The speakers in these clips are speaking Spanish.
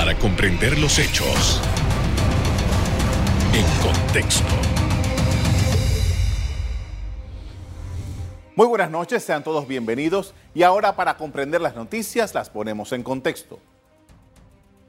para comprender los hechos en contexto. Muy buenas noches, sean todos bienvenidos y ahora para comprender las noticias las ponemos en contexto.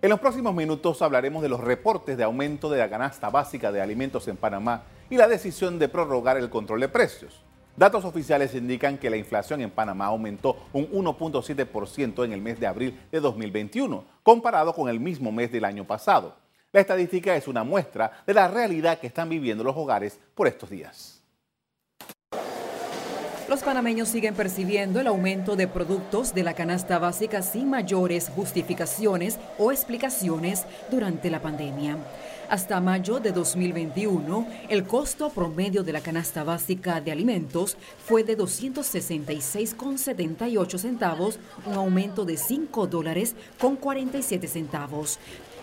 En los próximos minutos hablaremos de los reportes de aumento de la canasta básica de alimentos en Panamá y la decisión de prorrogar el control de precios. Datos oficiales indican que la inflación en Panamá aumentó un 1.7% en el mes de abril de 2021, comparado con el mismo mes del año pasado. La estadística es una muestra de la realidad que están viviendo los hogares por estos días. Los panameños siguen percibiendo el aumento de productos de la canasta básica sin mayores justificaciones o explicaciones durante la pandemia. Hasta mayo de 2021, el costo promedio de la canasta básica de alimentos fue de 266,78 centavos, un aumento de 5 dólares con 47 centavos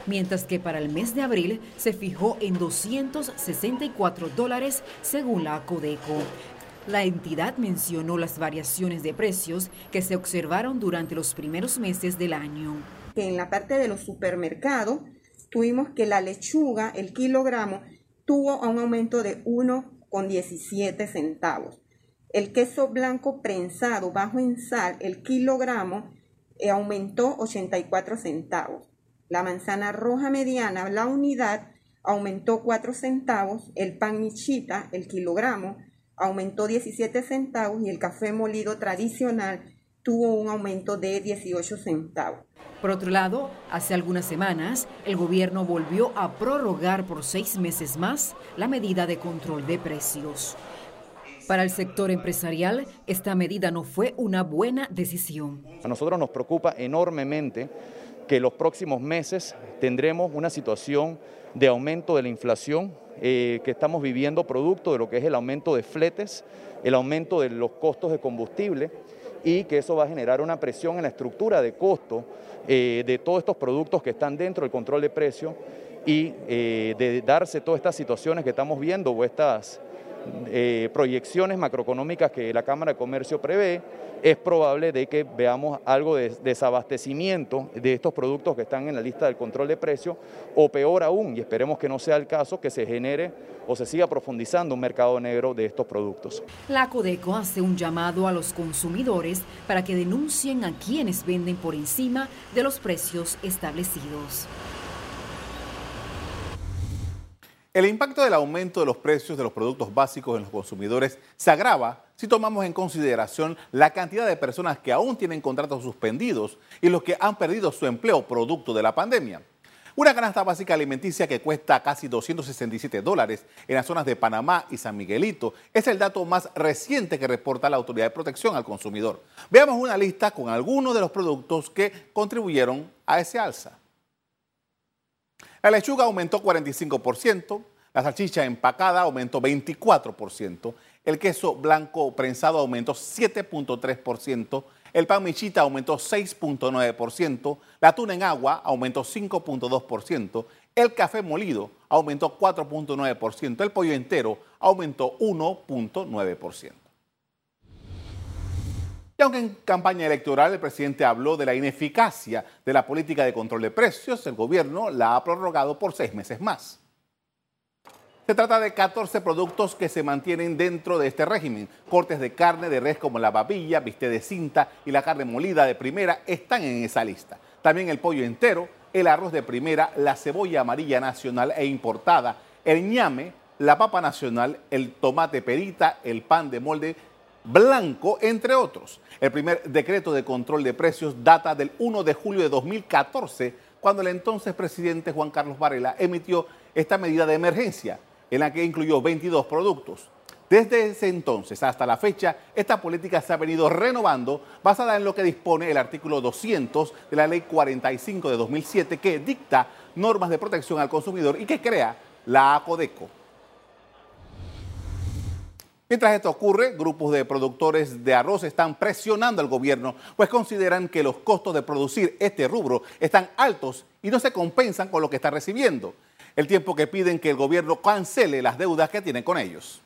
mientras que para el mes de abril se fijó en 264 dólares según la Codeco. La entidad mencionó las variaciones de precios que se observaron durante los primeros meses del año. En la parte de los supermercados, tuvimos que la lechuga, el kilogramo, tuvo un aumento de 1,17 centavos. El queso blanco prensado bajo en sal, el kilogramo, eh, aumentó 84 centavos. La manzana roja mediana, la unidad, aumentó 4 centavos. El pan michita, el kilogramo, aumentó 17 centavos. Y el café molido tradicional tuvo un aumento de 18 centavos. Por otro lado, hace algunas semanas, el gobierno volvió a prorrogar por seis meses más la medida de control de precios. Para el sector empresarial, esta medida no fue una buena decisión. A nosotros nos preocupa enormemente que los próximos meses tendremos una situación de aumento de la inflación eh, que estamos viviendo producto de lo que es el aumento de fletes, el aumento de los costos de combustible y que eso va a generar una presión en la estructura de costo eh, de todos estos productos que están dentro del control de precio y eh, de darse todas estas situaciones que estamos viendo o estas eh, proyecciones macroeconómicas que la Cámara de Comercio prevé, es probable de que veamos algo de desabastecimiento de estos productos que están en la lista del control de precio, o peor aún, y esperemos que no sea el caso, que se genere o se siga profundizando un mercado negro de estos productos. La Codeco hace un llamado a los consumidores para que denuncien a quienes venden por encima de los precios establecidos. El impacto del aumento de los precios de los productos básicos en los consumidores se agrava si tomamos en consideración la cantidad de personas que aún tienen contratos suspendidos y los que han perdido su empleo producto de la pandemia. Una canasta básica alimenticia que cuesta casi 267 dólares en las zonas de Panamá y San Miguelito es el dato más reciente que reporta la Autoridad de Protección al Consumidor. Veamos una lista con algunos de los productos que contribuyeron a ese alza. La lechuga aumentó 45%, la salchicha empacada aumentó 24%, el queso blanco prensado aumentó 7.3%, el pan michita aumentó 6.9%, la tuna en agua aumentó 5.2%, el café molido aumentó 4.9%, el pollo entero aumentó 1.9%. Y aunque en campaña electoral el presidente habló de la ineficacia de la política de control de precios, el gobierno la ha prorrogado por seis meses más. Se trata de 14 productos que se mantienen dentro de este régimen. Cortes de carne de res como la babilla, bistec de cinta y la carne molida de primera están en esa lista. También el pollo entero, el arroz de primera, la cebolla amarilla nacional e importada, el ñame, la papa nacional, el tomate perita, el pan de molde blanco, entre otros. El primer decreto de control de precios data del 1 de julio de 2014, cuando el entonces presidente Juan Carlos Varela emitió esta medida de emergencia, en la que incluyó 22 productos. Desde ese entonces hasta la fecha, esta política se ha venido renovando basada en lo que dispone el artículo 200 de la Ley 45 de 2007, que dicta normas de protección al consumidor y que crea la ACODECO. Mientras esto ocurre, grupos de productores de arroz están presionando al gobierno, pues consideran que los costos de producir este rubro están altos y no se compensan con lo que está recibiendo, el tiempo que piden que el gobierno cancele las deudas que tienen con ellos.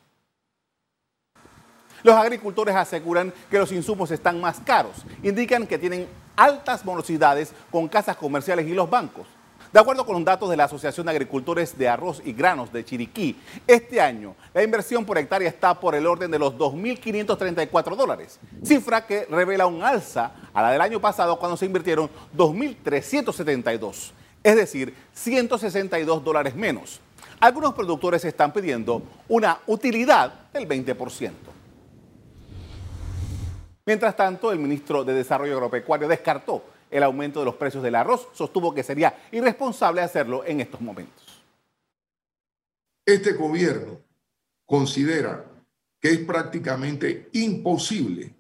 Los agricultores aseguran que los insumos están más caros, indican que tienen altas morosidades con casas comerciales y los bancos. De acuerdo con los datos de la Asociación de Agricultores de Arroz y Granos de Chiriquí, este año la inversión por hectárea está por el orden de los 2.534 dólares, cifra que revela un alza a la del año pasado cuando se invirtieron 2.372, es decir, 162 dólares menos. Algunos productores están pidiendo una utilidad del 20%. Mientras tanto, el ministro de Desarrollo Agropecuario descartó el aumento de los precios del arroz. Sostuvo que sería irresponsable hacerlo en estos momentos. Este gobierno considera que es prácticamente imposible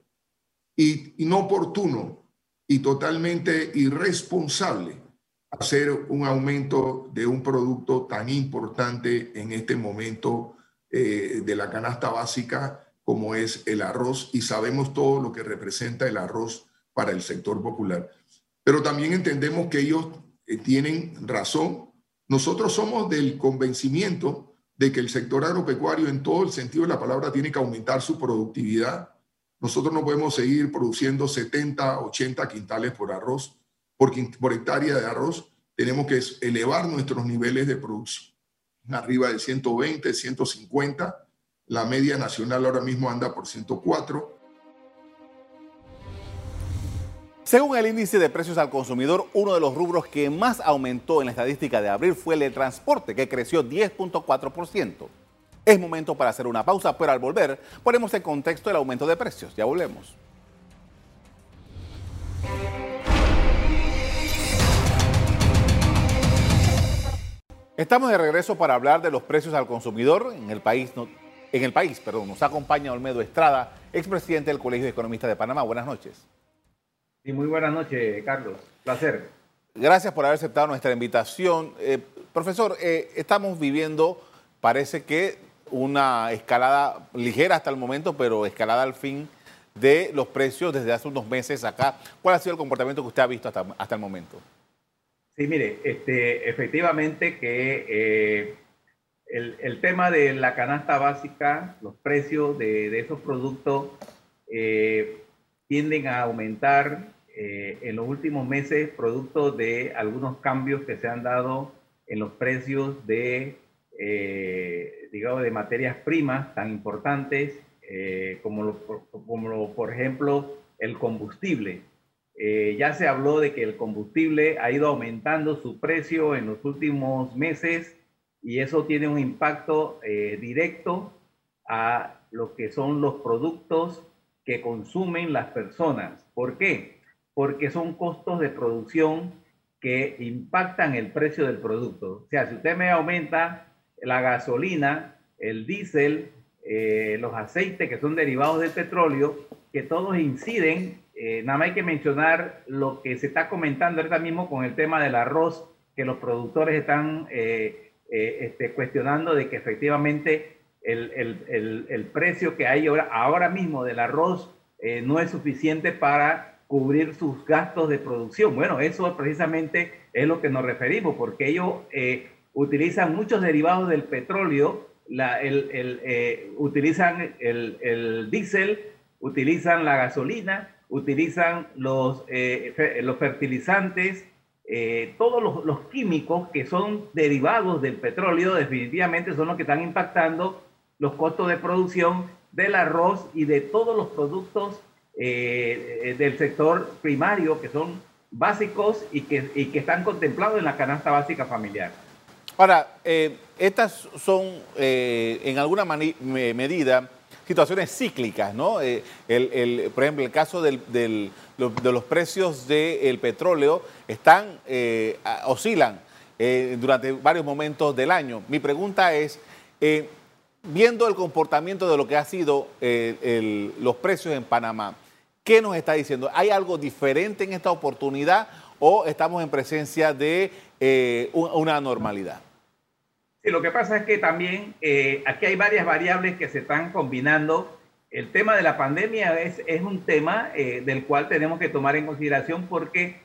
y inoportuno y totalmente irresponsable hacer un aumento de un producto tan importante en este momento eh, de la canasta básica como es el arroz y sabemos todo lo que representa el arroz para el sector popular pero también entendemos que ellos eh, tienen razón. Nosotros somos del convencimiento de que el sector agropecuario en todo el sentido de la palabra tiene que aumentar su productividad. Nosotros no podemos seguir produciendo 70, 80 quintales por arroz, por, por hectárea de arroz. Tenemos que elevar nuestros niveles de producción arriba de 120, 150. La media nacional ahora mismo anda por 104 Según el índice de precios al consumidor, uno de los rubros que más aumentó en la estadística de abril fue el de transporte, que creció 10.4%. Es momento para hacer una pausa, pero al volver ponemos en contexto el aumento de precios. Ya volvemos. Estamos de regreso para hablar de los precios al consumidor en el país. En el país, perdón, nos acompaña Olmedo Estrada, expresidente del Colegio de Economistas de Panamá. Buenas noches. Y muy buenas noches, Carlos. Placer. Gracias por haber aceptado nuestra invitación. Eh, profesor, eh, estamos viviendo, parece que una escalada ligera hasta el momento, pero escalada al fin de los precios desde hace unos meses acá. ¿Cuál ha sido el comportamiento que usted ha visto hasta, hasta el momento? Sí, mire, este, efectivamente que eh, el, tema de la canasta básica, los precios de, de esos productos tienden a aumentar eh, en los últimos meses producto de algunos cambios que se han dado en los precios de, eh, digamos, de materias primas tan importantes eh, como, como por ejemplo el combustible. ya se habló de que el combustible ha ido aumentando su precio en los últimos meses y eso tiene un impacto directo a lo que son los productos que consumen las personas. ¿Por qué? Porque son costos de producción que impactan el precio del producto. O sea, si usted me aumenta la gasolina, el diésel, eh, los aceites que son derivados del petróleo, que todos inciden, eh, nada más hay que mencionar lo que se está comentando ahorita mismo con el tema del arroz, que los productores están eh, este, cuestionando de que efectivamente el, precio que hay ahora, ahora mismo del arroz no es suficiente para cubrir sus gastos de producción. Bueno, eso precisamente es lo que nos referimos, porque ellos eh, utilizan muchos derivados del petróleo, el, eh, utilizan el, diésel, utilizan la gasolina, utilizan los, los fertilizantes, todos los, químicos que son derivados del petróleo definitivamente son los que están impactando los costos de producción del arroz y de todos los productos eh, eh, del sector primario que son básicos y que, que están contemplados en la canasta básica familiar. Ahora, eh, estas son en alguna medida situaciones cíclicas, ¿no? el, por ejemplo, el caso del, de los precios del petróleo están, oscilan durante varios momentos del año. Mi pregunta es, viendo el comportamiento de lo que ha sido los precios en Panamá, ¿qué nos está diciendo? ¿Hay algo diferente en esta oportunidad o estamos en presencia de eh, una normalidad? Sí, lo que pasa es que también eh, aquí hay varias variables que se están combinando. El tema de la pandemia es, es un tema del cual tenemos que tomar en consideración porque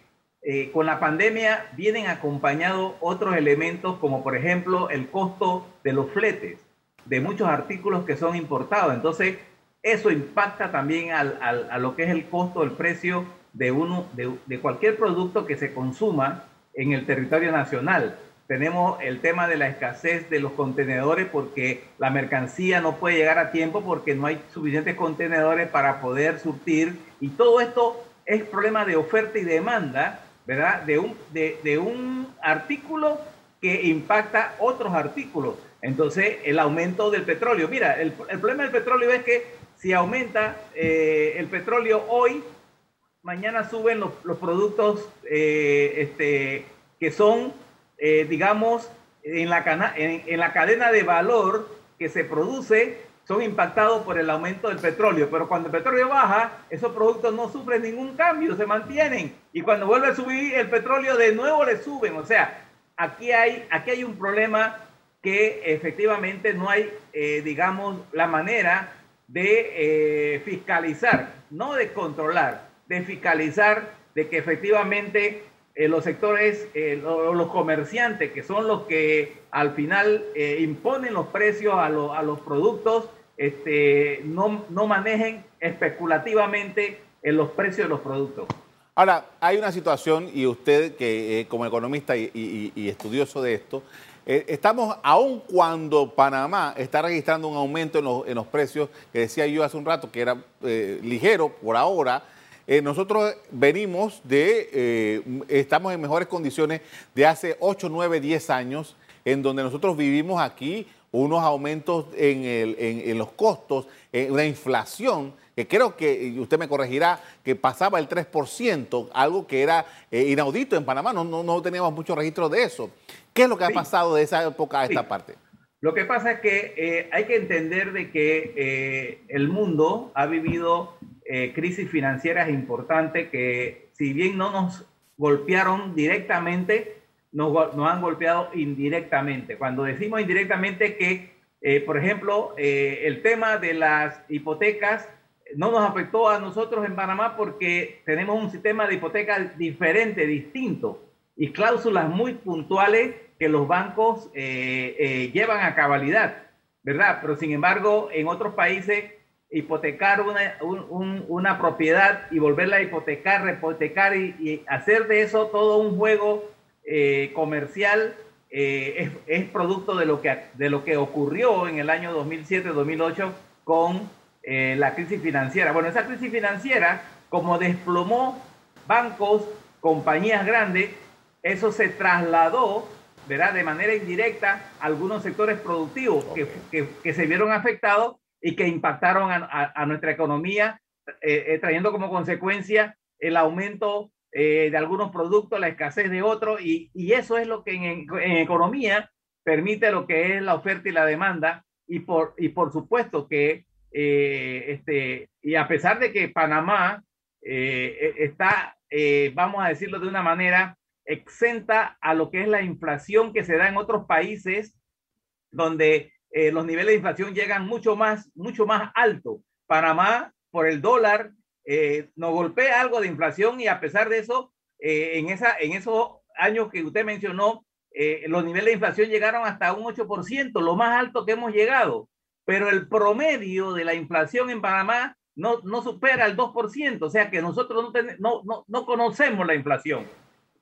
con la pandemia vienen acompañados otros elementos como por ejemplo el costo de los fletes de muchos artículos que son importados. Entonces, eso impacta también al, a lo que es el costo, el precio de, uno, de, cualquier producto que se consuma en el territorio nacional. Tenemos el tema de la escasez de los contenedores porque la mercancía no puede llegar a tiempo porque no hay suficientes contenedores para poder surtir. Y todo esto es problema de oferta y demanda, ¿verdad? De un, de, un artículo que impacta otros artículos. Entonces, el aumento del petróleo. Mira, el, problema del petróleo es que si aumenta eh, el petróleo hoy, mañana suben los, productos eh, este, que son eh, digamos, en la, en, la cadena de valor que se produce son impactados por el aumento del petróleo, pero cuando el petróleo baja, esos productos no sufren ningún cambio, se mantienen. Y cuando vuelve a subir el petróleo, de nuevo le suben. O sea, aquí hay, aquí hay un problema que efectivamente no hay, eh, digamos, la manera de eh, fiscalizar, no de controlar, de fiscalizar de que efectivamente eh, los sectores, eh, los comerciantes, que son los que al final imponen los precios a, a, los productos, este, no, no manejen especulativamente en los precios de los productos. Ahora, hay una situación, y usted que como economista y, estudioso de esto, estamos, aun cuando Panamá está registrando un aumento en los, en precios, que decía yo hace un rato que era ligero por ahora, eh, nosotros venimos de, eh, estamos en mejores condiciones de hace 8, 9, 10 años, en donde nosotros vivimos aquí unos aumentos en, en, los costos, una inflación que creo que, usted me corregirá, que pasaba el 3%, algo que era eh, inaudito en Panamá, no, no, teníamos mucho registro de eso. ¿Qué es lo que ha pasado de esa época a esta parte? Lo que pasa es que hay que entender de que el mundo ha vivido eh, crisis financieras importantes que si bien no nos golpearon directamente, nos, nos han golpeado indirectamente. Cuando decimos indirectamente que, eh, por ejemplo, eh, el tema de las hipotecas no nos afectó a nosotros en Panamá porque tenemos un sistema de hipotecas diferente, distinto, y cláusulas muy puntuales que los bancos llevan a cabalidad, ¿verdad? Pero sin embargo, en otros países hipotecar una, una propiedad y volverla a hipotecar, repotecar y, hacer de eso todo un juego eh, comercial eh, es, producto de lo, que, de lo que ocurrió en el año 2007-2008 con eh, la crisis financiera. Bueno, esa crisis financiera, como desplomó bancos, compañías grandes, eso se trasladó ¿verdad? de manera indirecta a algunos sectores productivos que, que, que se vieron afectados y que impactaron a, nuestra economía, eh, eh, trayendo como consecuencia el aumento eh, de algunos productos, la escasez de otros, y, eso es lo que en, economía permite lo que es la oferta y la demanda, y por, y por supuesto que, este, y a pesar de que Panamá está, vamos a decirlo de una manera, exenta a lo que es la inflación que se da en otros países, donde eh, los niveles de inflación llegan mucho más, mucho más alto. Panamá, por el dólar, eh, nos golpea algo de inflación y a pesar de eso, eh, en, esa, en esos años que usted mencionó, los niveles de inflación llegaron hasta un 8%, lo más alto que hemos llegado. Pero el promedio de la inflación en Panamá no, no supera el 2%, o sea que nosotros no, no, no, no conocemos la inflación,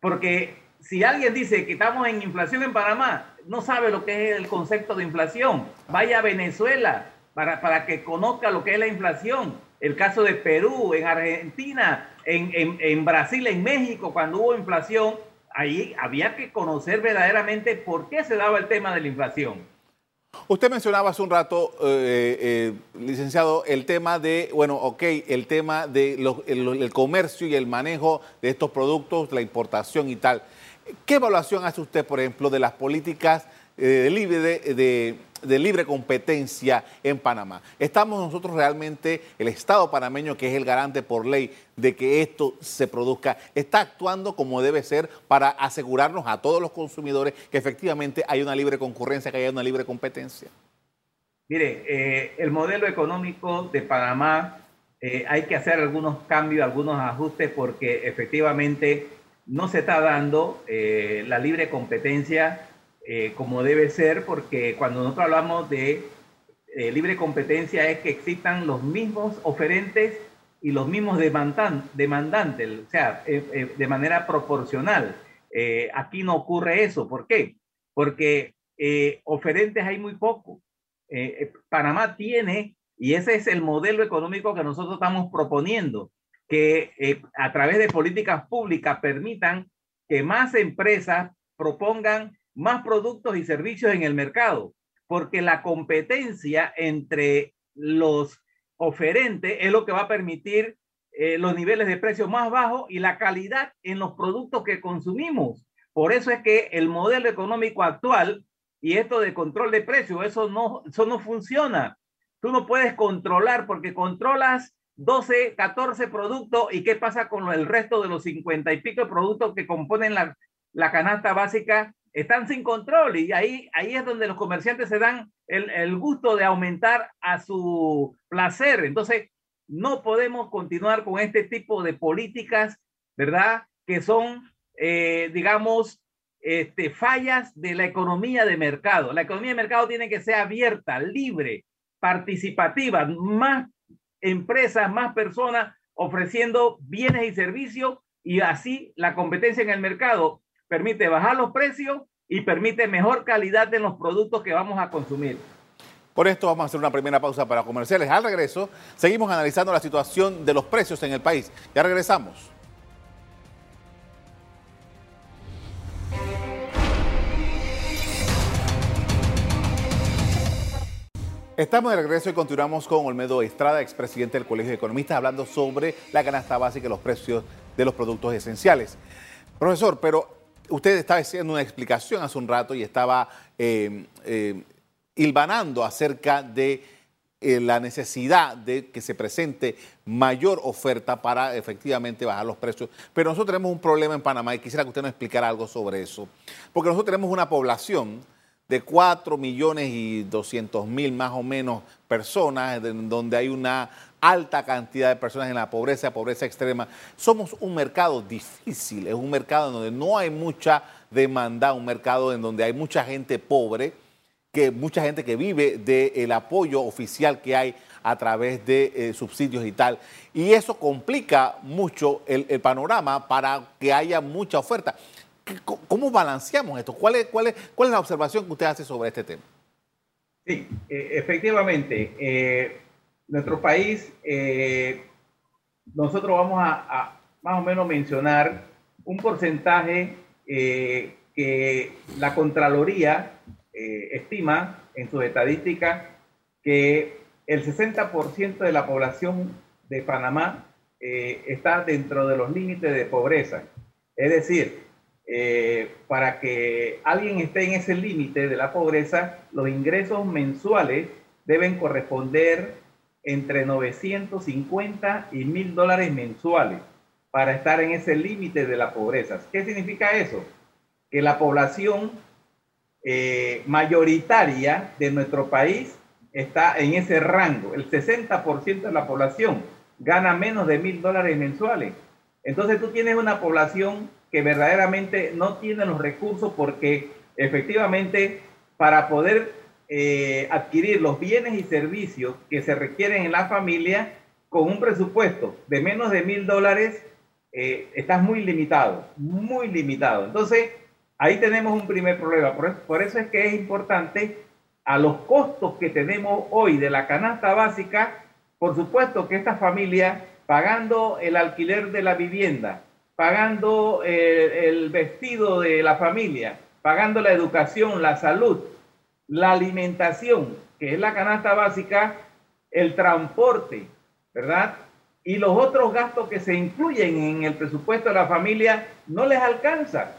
porque si alguien dice que estamos en inflación en Panamá, no sabe lo que es el concepto de inflación. Vaya a Venezuela para, para que conozca lo que es la inflación. El caso de Perú, en Argentina, en, en, en Brasil, en México, cuando hubo inflación, ahí había que conocer verdaderamente por qué se daba el tema de la inflación. Usted mencionaba hace un rato, eh, eh, licenciado, el tema de, bueno, ok, el tema de el, comercio y el manejo de estos productos, la importación y tal. ¿Qué evaluación hace usted, por ejemplo, de las políticas de, libre, de, libre competencia en Panamá? ¿Estamos nosotros realmente, el Estado panameño, que es el garante por ley de que esto se produzca, está actuando como debe ser para asegurarnos a todos los consumidores que efectivamente hay una libre concurrencia, que haya una libre competencia? Mire, eh, el modelo económico de Panamá eh, hay que hacer algunos cambios, algunos ajustes, porque efectivamente no se está dando eh, la libre competencia eh, como debe ser, porque cuando nosotros hablamos de eh, libre competencia es que existan los mismos oferentes y los mismos demandantes, o sea, de manera proporcional. Eh, aquí no ocurre eso. ¿Por qué? Porque eh, oferentes hay muy poco. Eh, Panamá tiene, y ese es el modelo económico que nosotros estamos proponiendo, que a través de políticas públicas permitan que más empresas propongan más productos y servicios en el mercado, porque la competencia entre los oferentes es lo que va a permitir eh, los niveles de precio más bajos y la calidad en los productos que consumimos. Por eso es que el modelo económico actual y esto de control de precios, eso no, eso no funciona. Tú no puedes controlar porque controlas 12, 14 productos y qué pasa con el resto de los 50 y pico productos que componen la, la canasta básica están sin control y ahí, ahí es donde los comerciantes se dan el, el, gusto de aumentar a su placer. Entonces, no podemos continuar con este tipo de políticas, ¿verdad? Que son, eh, digamos, este, fallas de la economía de mercado. La economía de mercado tiene que ser abierta, libre, participativa, más empresas, más personas ofreciendo bienes y servicios y así la competencia en el mercado permite bajar los precios y permite mejor calidad en los productos que vamos a consumir. Por esto vamos a hacer una primera pausa para comerciales. Al regreso, seguimos analizando la situación de los precios en el país. Ya regresamos. Estamos de regreso y continuamos con Olmedo Estrada, expresidente del Colegio de Economistas, hablando sobre la canasta básica y los precios de los productos esenciales. Profesor, pero usted estaba haciendo una explicación hace un rato y estaba eh, eh, hilvanando acerca de eh, la necesidad de que se presente mayor oferta para efectivamente bajar los precios. Pero nosotros tenemos un problema en Panamá y quisiera que usted nos explicara algo sobre eso. Porque nosotros tenemos una población de 4 millones y 200 mil más o menos personas, donde hay una alta cantidad de personas en la pobreza, pobreza extrema. Del un mercado difícil, es un mercado en donde no hay mucha demanda, un mercado en donde hay mucha gente pobre que mucha gente que vive del apoyo oficial que hay a través de eh, subsidios y tal. Y eso complica mucho el, panorama para que haya mucha oferta. ¿Cómo balanceamos esto? ¿Cuál es, cuál, es, ¿Cuál es la observación que usted hace sobre este tema? Sí, eh, efectivamente. Eh, nuestro país, nosotros vamos a, más o menos mencionar un porcentaje que la Contraloría eh, estima en sus estadísticas que el 60% de la población de Panamá eh, está dentro de los límites de pobreza. Es decir, eh, para que alguien esté en ese límite de la pobreza, los ingresos mensuales deben corresponder entre 950 y 1000 dólares mensuales para estar en ese límite de la pobreza. ¿Qué significa eso? Que la población eh, mayoritaria de nuestro país está en ese rango. El 60% de la población gana menos de mil dólares mensuales. Entonces tú tienes una población que verdaderamente no tiene los recursos porque efectivamente para poder eh, adquirir los bienes y servicios que se requieren en la familia con un presupuesto de menos de mil dólares, eh, estás muy limitado, muy limitado. Entonces, Ahí tenemos un primer problema. Por eso, es que es importante a los costos que tenemos hoy de la canasta básica, por supuesto que esta familia, pagando el alquiler de la vivienda, pagando eh, el, vestido de la familia, pagando la educación, la salud, la alimentación, que es la canasta básica, el transporte, ¿verdad? Y los otros gastos que se incluyen en el presupuesto de la familia no les alcanza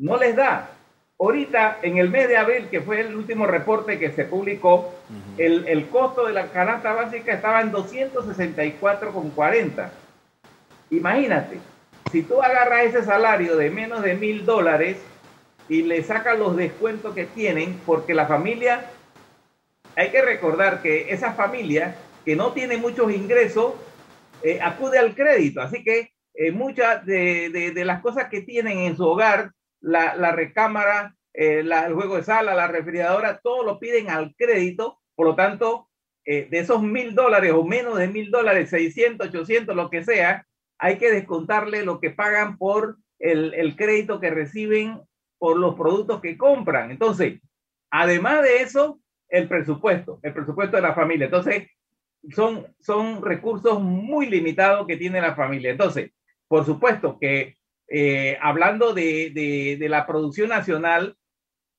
no les da. Ahorita, en el mes de abril, que fue el último reporte que se publicó, el, costo de la canasta básica estaba en 264,40. Imagínate, si tú agarras ese salario de menos de mil dólares y le sacas los descuentos que tienen, porque la familia, hay que recordar que esa familia que no tiene muchos ingresos, eh, acude al crédito. Así que eh, muchas de, de, las cosas que tienen en su hogar la, recámara, eh, el juego de sala, la refrigeradora, todo lo piden al crédito. Por lo tanto, de esos mil dólares o menos de mil dólares, 600, 800, lo que sea, hay que descontarle lo que pagan por el, crédito que reciben por los productos que compran. Entonces, además de eso, el presupuesto, el presupuesto de la familia. Entonces, son, son recursos muy limitados que tiene la familia. Entonces, por supuesto que eh, hablando de, la producción nacional,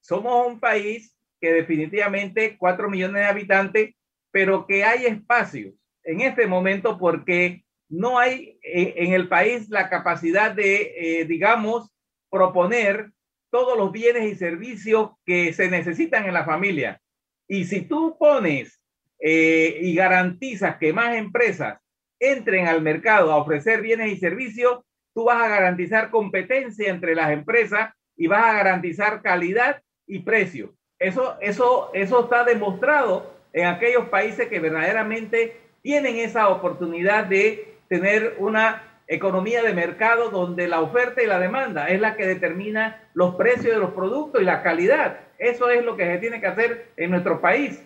somos un país que definitivamente cuatro millones de habitantes, pero que hay espacios en este momento porque no hay eh, en el país la capacidad de, eh, digamos, proponer todos los bienes y servicios que se necesitan en la familia. Y si tú pones eh, y garantizas que más empresas entren al mercado a ofrecer bienes y servicios, tú vas a garantizar competencia entre las empresas y vas a garantizar calidad y precio. Eso, eso, eso está demostrado en aquellos países que verdaderamente tienen esa oportunidad de tener una economía de mercado donde la oferta y la demanda es la que determina los precios de los productos y la calidad. Eso es lo que se tiene que hacer en nuestro país.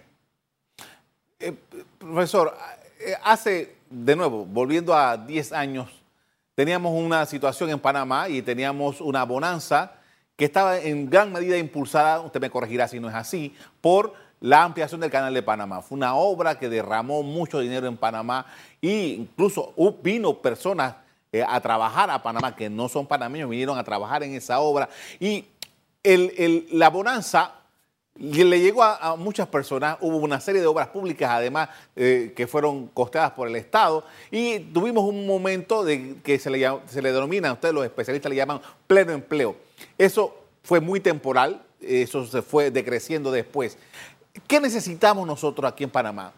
Eh, profesor, eh, hace, de nuevo, volviendo a 10 años, teníamos una situación en Panamá y teníamos una bonanza que estaba en gran medida impulsada, usted me corregirá si no es así, por la ampliación del canal de Panamá. Fue una obra que derramó mucho dinero en Panamá e incluso vino personas eh, a trabajar a Panamá que no son panameños, vinieron a trabajar en esa obra. Y la bonanza le llegó a, muchas personas, hubo una serie de obras públicas además eh, que fueron costeadas por el Estado y tuvimos un momento de que se le, se le denomina, ustedes los especialistas le llaman pleno empleo. Eso fue muy temporal, eso se fue decreciendo después. ¿Qué necesitamos nosotros aquí en Panamá?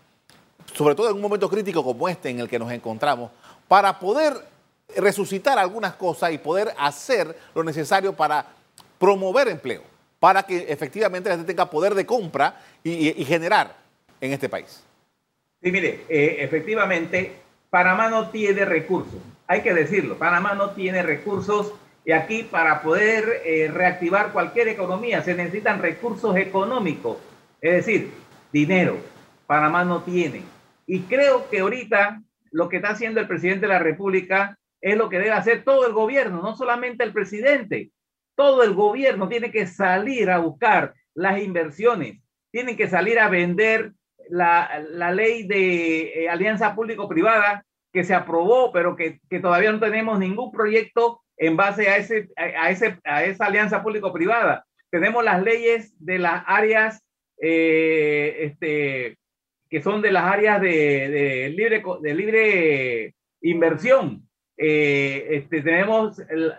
Sobre todo en un momento crítico como este en el que nos encontramos, para poder resucitar algunas cosas y poder hacer lo necesario para promover empleo, para que efectivamente la gente tenga poder de compra y, generar en este país. Sí, mire, eh, efectivamente, Panamá no tiene recursos, hay que decirlo, Panamá no tiene recursos y aquí para poder eh, reactivar cualquier economía se necesitan recursos económicos es decir, dinero. Panamá no tiene. Y creo que ahorita lo que está haciendo el presidente de la República es lo que debe hacer todo el gobierno, no solamente el presidente. Todo el gobierno tiene que salir a buscar las inversiones, tienen que salir a vender la, la ley de eh, alianza público-privada que se aprobó, pero que, que, todavía no tenemos ningún proyecto en base a, ese, a, ese, a esa alianza público-privada. Tenemos las leyes de las áreas eh, este, que son de las áreas de, libre, de libre inversión. Eh, este, tenemos el,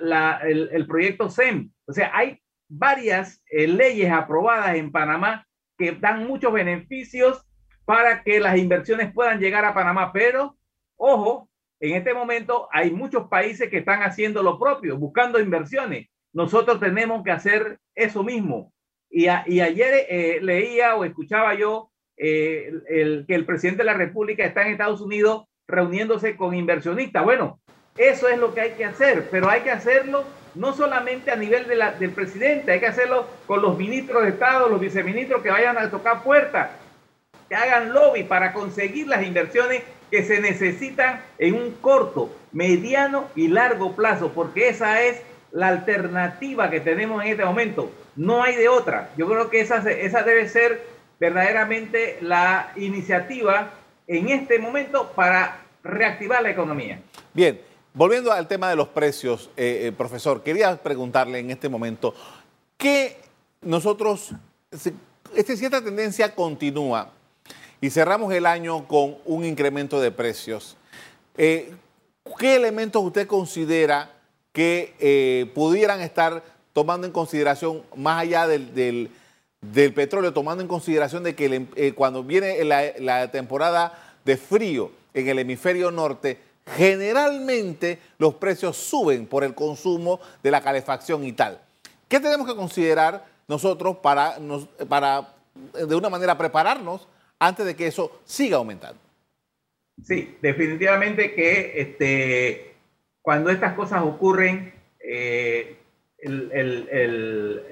el, proyecto SEM. O sea, hay varias eh, leyes aprobadas en Panamá que dan muchos beneficios para que las inversiones puedan llegar a Panamá. Pero, ojo, en este momento hay muchos países que están haciendo lo propio, buscando inversiones. Nosotros tenemos que hacer eso mismo. Y, ayer eh, leía o escuchaba yo eh, el, que el presidente de la República está en Estados Unidos reuniéndose con inversionistas. Bueno, eso es lo que hay que hacer, pero hay que hacerlo no solamente a nivel de la, del presidente, hay que hacerlo con los ministros de Estado, los viceministros que vayan a tocar puertas, que hagan lobby para conseguir las inversiones que se necesitan en un corto, mediano y largo plazo, porque esa es la alternativa que tenemos en este momento. No hay de otra. Yo creo que esa, esa debe ser verdaderamente la iniciativa en este momento para reactivar la economía. Bien, volviendo al tema de los precios, eh, eh, profesor, quería preguntarle en este momento, ¿qué nosotros, esta cierta tendencia continúa y cerramos el año con un incremento de precios, eh, ¿qué elementos usted considera que pudieran estar tomando en consideración, más allá del, petróleo, tomando en consideración de que eh, cuando viene la, temporada de frío en el hemisferio norte, generalmente los precios suben por el consumo de la calefacción y tal. ¿Qué tenemos que considerar nosotros para, para de una manera prepararnos antes de que eso siga aumentando? Sí, definitivamente que este, cuando estas cosas ocurren, eh, el,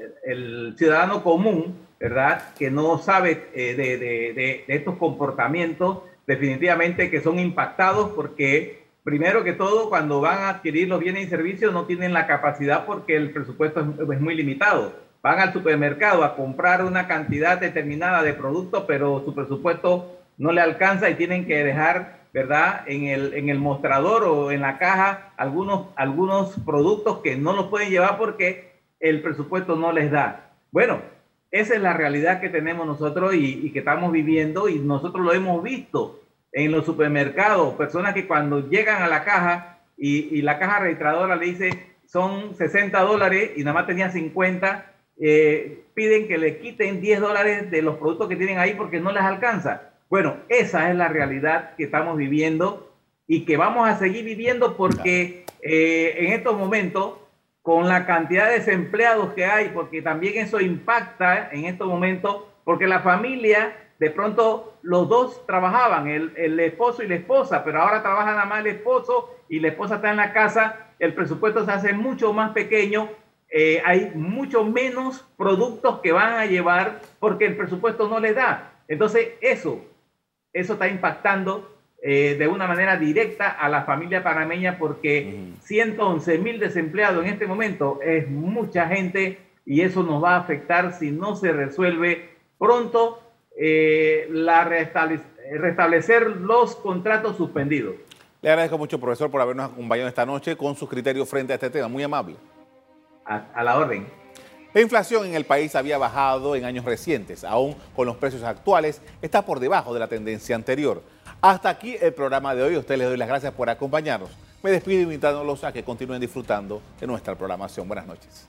ciudadano común, ¿verdad? Que no sabe eh, de, estos comportamientos, definitivamente que son impactados porque primero que todo, cuando van a adquirir los bienes y servicios no tienen la capacidad porque el presupuesto es, muy limitado. Van al supermercado a comprar una cantidad determinada de productos, pero su presupuesto no le alcanza y tienen que dejar, ¿verdad?, en el, en el mostrador o en la caja algunos, algunos productos que no los pueden llevar porque el presupuesto no les da. Bueno, esa es la realidad que tenemos nosotros y, que estamos viviendo y nosotros lo hemos visto en los supermercados, personas que cuando llegan a la caja y, la caja registradora le dice son 60 dólares y nada más tenía 50, eh, piden que le quiten 10 dólares de los productos que tienen ahí porque no les alcanza. Bueno, esa es la realidad que estamos viviendo y que vamos a seguir viviendo porque eh, en estos momentos con la cantidad de desempleados que hay, porque también eso impacta en estos momentos, porque la familia, de pronto los dos trabajaban, el, esposo y la esposa, pero ahora trabaja nada más el esposo y la esposa está en la casa, el presupuesto se hace mucho más pequeño, eh, hay mucho menos productos que van a llevar porque el presupuesto no les da. Entonces eso, eso está impactando eh, de una manera directa a la familia panameña porque 111 mil desempleados en este momento es mucha gente y eso nos va a afectar si no se resuelve pronto eh, la restablecer los contratos suspendidos. Le agradezco mucho, profesor, por habernos acompañado esta noche con sus criterios frente a este tema. Muy amable. a la orden. La inflación en el país había bajado en años recientes, aún con los precios actuales, está por debajo de la tendencia anterior. Hasta aquí el programa de hoy. A ustedes les doy las gracias por acompañarnos. Me despido invitándolos a que continúen disfrutando de nuestra programación. Buenas noches.